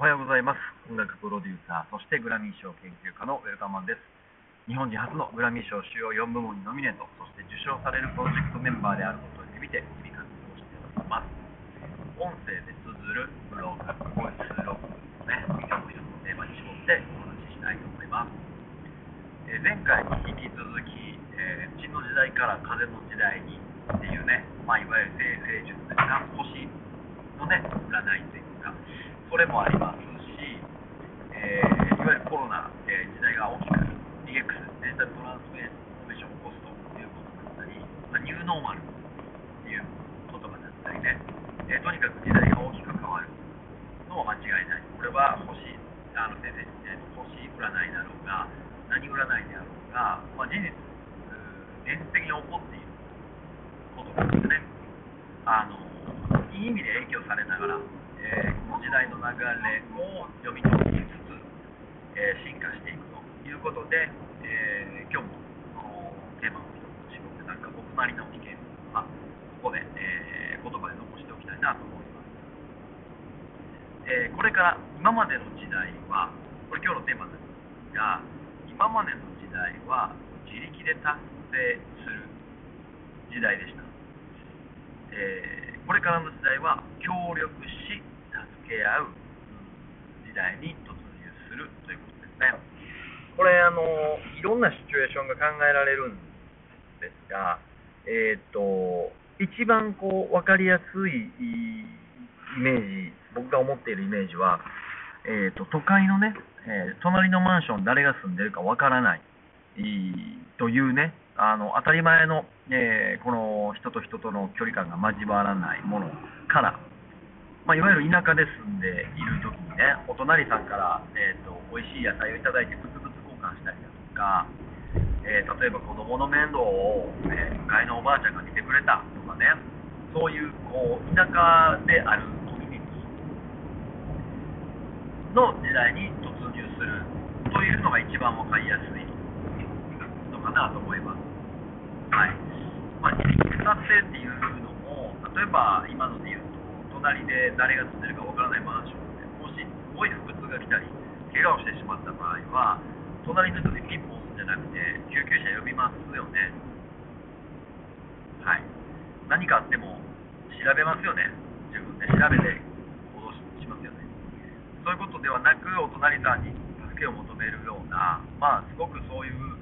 おはようございます。音楽プロデューサー、そしてグラミー賞研究家のウェルカマンです。日本人初のグラミー賞主要4部門にノミネート、そして受賞されるプロジェクトメンバーであることについて日々活動しております。音声で綴るブログ、ボイスログのね、今日も一つのテーマに絞ってお話ししたいと思います。えー、前回に引き続き、えー、地の時代から風の時代にっていうね、まあ、いわゆる聖術ですが、星のね、占いというか、それもありますし、えー、いわゆるコロナ、えー、時代が大きく DX、デジタルトランスフォーションを起こすということだったり、まあ、ニューノーマルという言葉だったりね、えー、とにかく時代が大きく変わるのは間違いない。これは星、あの先生、えー、星占いだろうが、何占いであろうが、まあ、事実、現実的に起こっていることなんですね。あのいい意味で影響されながら、えー、この時代の流れを読み取りつつ、えー、進化していくということで、えー、今日もこのテーマを一つ絞ってなんか僕なりの意見はここで、え言葉で残しておきたいなと思います、えこれから今までの時代はこれ今日のテーマなんですが今までの時代は自力で達成する時代でした、えこれからの時代は協力しけ合う時代に突入するということですね。これあのいろんなシチュエーションが考えられるんですが、えーと、一番こう分かりやすいイメージ僕が思っているイメージは、えーと、都会のね、えー、隣のマンション誰が住んでるか分からないというねあの当たり前の、えー、この人と人との距離感が交わらないものからまあ、いわゆる田舎で住んでいる時にねお隣さんから、えーと、美味しい野菜をいただいてブツブツ交換したりだとか、えー、例えば子供の面倒を、えー、向かいのおばあちゃんが見てくれたとかねそういうこう田舎であるコミュニティの時代に突入するというのが一番分かりやすいのかなと思います。はいまあ、自力達成っていうのも例えば今ので言う隣で誰が住んでるかわからないマンションでもしすごい腹痛が来たり怪我をしてしまった場合は隣の人でピンポンじゃなくて救急車呼びますよね。はい。何かあっても調べますよね。自分で調べて行動しますよね。そういうことではなくお隣さんに助けを求めるようなまあすごくそういう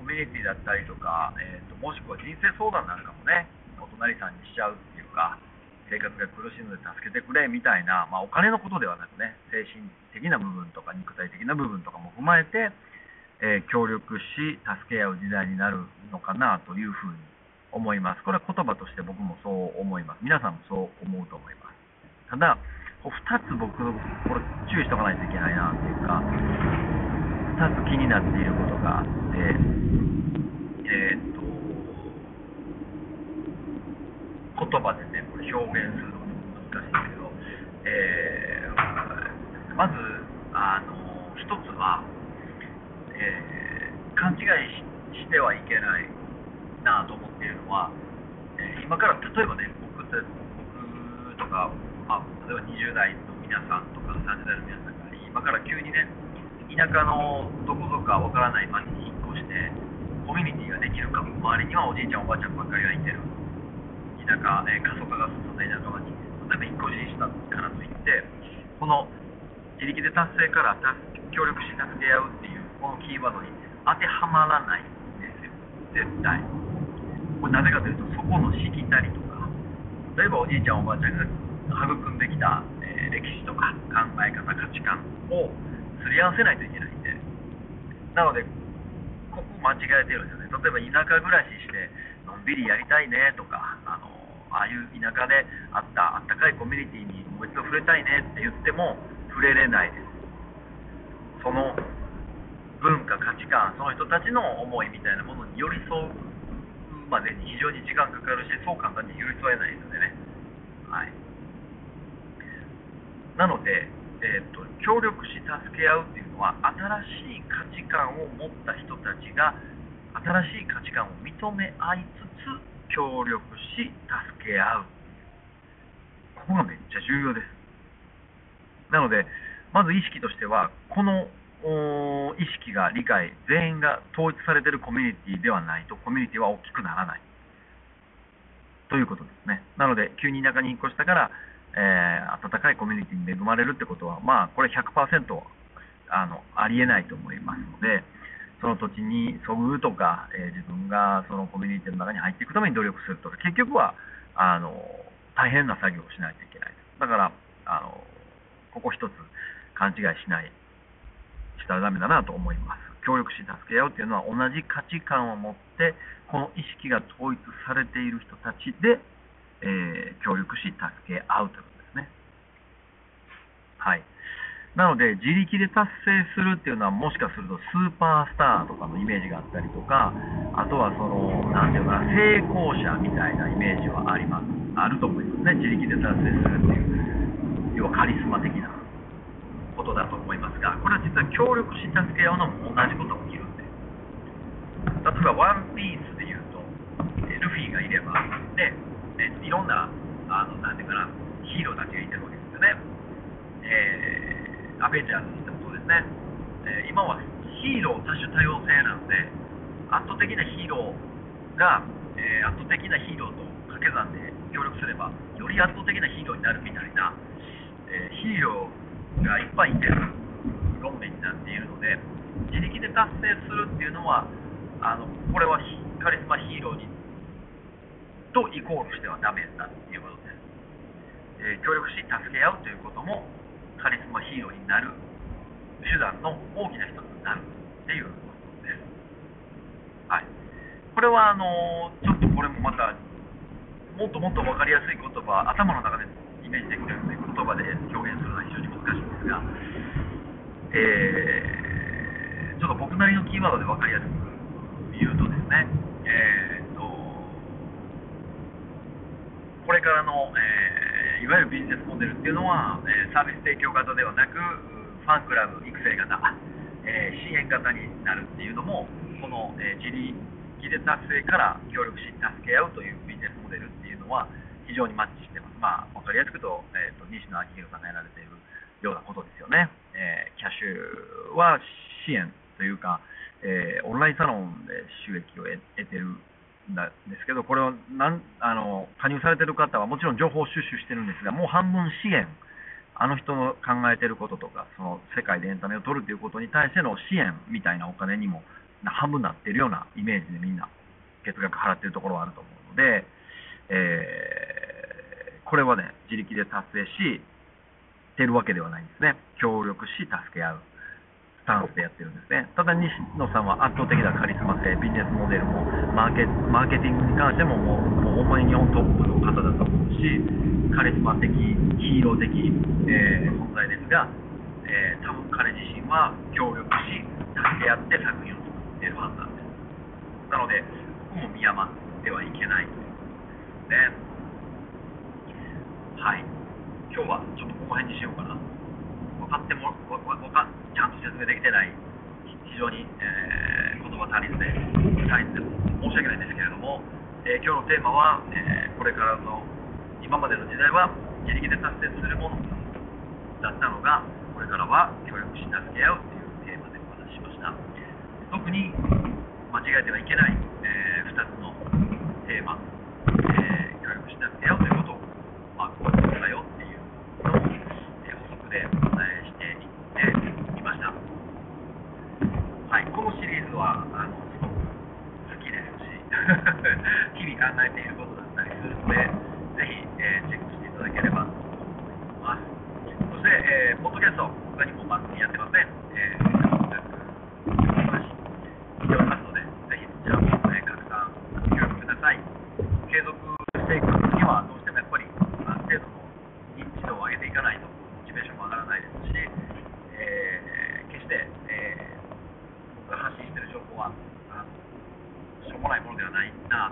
コミュニティだったりとか、えーと、ともしくは人生相談なんかもねお隣さんにしちゃうっていうか生活が苦しいので助けてくれみたいな、まあ、お金のことではなくね精神的な部分とか肉体的な部分とかも踏まえて、えー、協力し助け合う時代になるのかなというふうに思います。これは言葉として僕もそう思います。皆さんもそう思うと思います。ただ2つ僕これ注意しておかないといけないなっていうか2つ気になっていることがあってえー、っと言葉でね、これ表現するの難しいけど、えー、まず、あの、一つは、えー、勘違いしてはいけないなと思っているのは、えー、今から例えばね、僕僕とか、まあ、例えば20代の皆さんとか30代の皆さんが今から急にね、田舎のどこぞかわからない町に引っ越して、コミュニティができるかも、周りにはおじいちゃんおばあちゃんばっかりがいてる。田舎、え過疎化が進んだ田舎町に例えば引っ越ししたからといってこの自力で達成から協力し助け合うっていうこのキーワードに当てはまらないんですよ。絶対。これなぜかというとそこのしきたりとか例えばおじいちゃんおばあちゃんが育んできた、えー、歴史とか考え方価値観をすり合わせないといけないんで。なのでここ間違えてるんですよね。例えば田舎暮らししてのんびりやりたいねとかああいう田舎であったあったかいコミュニティにもう一度触れたいねって言っても触れれないです。その文化価値観その人たちの思いみたいなものに寄り添うまでに非常に時間かかるしそう簡単に寄り添えないのでね。はい。なので、えーと、協力し助け合うっていうのは新しい価値観を持った人たちが新しい価値観を認め合いつつ協力し助け合うここがめっちゃ重要ですなのでまず意識としては、この意識が理解、全員が統一されているコミュニティではないと、コミュニティは大きくならない。ということですね。なので、急に田舎に引っ越したから、えー、温かいコミュニティに恵まれるってことは、まあ、これ100%あのありえないと思いますので、その土地にそぐとか、えー、自分がそのコミュニティの中に入っていくために努力すると、結局はあの大変な作業をしないといけない。だからあのここ一つ勘違いしないしたらダメだなと思います。協力し助け合うというのは同じ価値観を持ってこの意識が統一されている人たちで、えー、協力し助け合うということですね。はい。なので、自力で達成するっていうのは、もしかするとスーパースターとかのイメージがあったりとか、あとはその、なんていうかな、成功者みたいなイメージはあります。あると思いますね。自力で達成するっていう、要はカリスマ的なことだと思いますが、これは実は協力し助け合うのも同じことが起きるんで。例えば、ワンピースで言うと、ルフィがいれば、で、いろんな、あの、なんていうかな、ヒーローたちがいてるわけですよね。えーアベンジャーズにしてもそうですね、えー、今はヒーロー多種多様性なので、圧倒的なヒーローが、えー、圧倒的なヒーローと掛け算で協力すれば、より圧倒的なヒーローになるみたいな、えー、ヒーローがいっぱいいてる論弁になっているので、自力で達成するっていうのは、あのこれはカリスマヒーローにとイコールしてはダメだっていうことです。えー、協力し助け合うということもカリスマヒーローになる手段の大きな一つになるっていうことです。はい。これはあのちょっとこれもまたもっともっと分かりやすい言葉頭の中でイメージできる言葉で表現するのは非常に難しいんですが、えー、ちょっと僕なりのキーワードで分かりやすく言うとですね、えーと、これからの、えーいわゆるビジネスモデルっていうのは、えサービス提供型ではなくファンクラブ育成型、え支援型になるっていうのもこの、え自力で達成から協力し助け合うというビジネスモデルっていうのは非常にマッチしてます。まあ、分かりやすくと,、えーと、西野昭弘さんがやられているようなことですよね。えー、キャッシュは支援というか、えー、オンラインサロンで収益を得てるなんですけど、これをなんあの加入されている方はもちろん情報収集してるんですが、もう半分支援、あの人の考えていることとか、その世界でエンタメを取るということに対しての支援みたいなお金にも半分なっているようなイメージでみんな月額払っているところはあると思うので、えー、これはね、自力で達成してるわけではないんですね。協力し、助け合う。スタンスでやってるんですね。ただ西野さんは圧倒的なカリスマ性、ビジネスモデルもマーケマーケティングに関してももうもうほんまに日本トップの方だと思うし、カリスマ的、ヒーロー的、えー、存在ですが、えー、多分彼自身は協力し、助け合って作品を作っているはずなんです。なので、ここも見誤ってはいけないということですね。はい。今日はちょっとここ辺にしようかな。かってもわかちゃんと説明できてない非常に、えー、言葉足りずで足りずで申し訳ないんですけれども、えー、今日のテーマは、えー、これからの今までの時代は自力で達成するものだったのがこれからは協力し助け合うというテーマでお話ししました。特に間違えてはいけない、え2つのテーマ、え協力し助け合うということを、まあ、こういうことだよっていうのを、え補足でお伝えこのシリーズはあのすごく好きですし日々考えていることだったりするのでぜひ、えー、チェックしていただければと思いますそして、えー、ポッドキャスト他にも番組やってますね、えー、話しております。のでぜひそちらも、えー、拡散ご協力ください継続していくにはどうしてもやっぱりある程度の認知度を上げていかないとモチベーションも上がらないですし、えー、決して、えー僕が発信している情報はしょうもないものではないな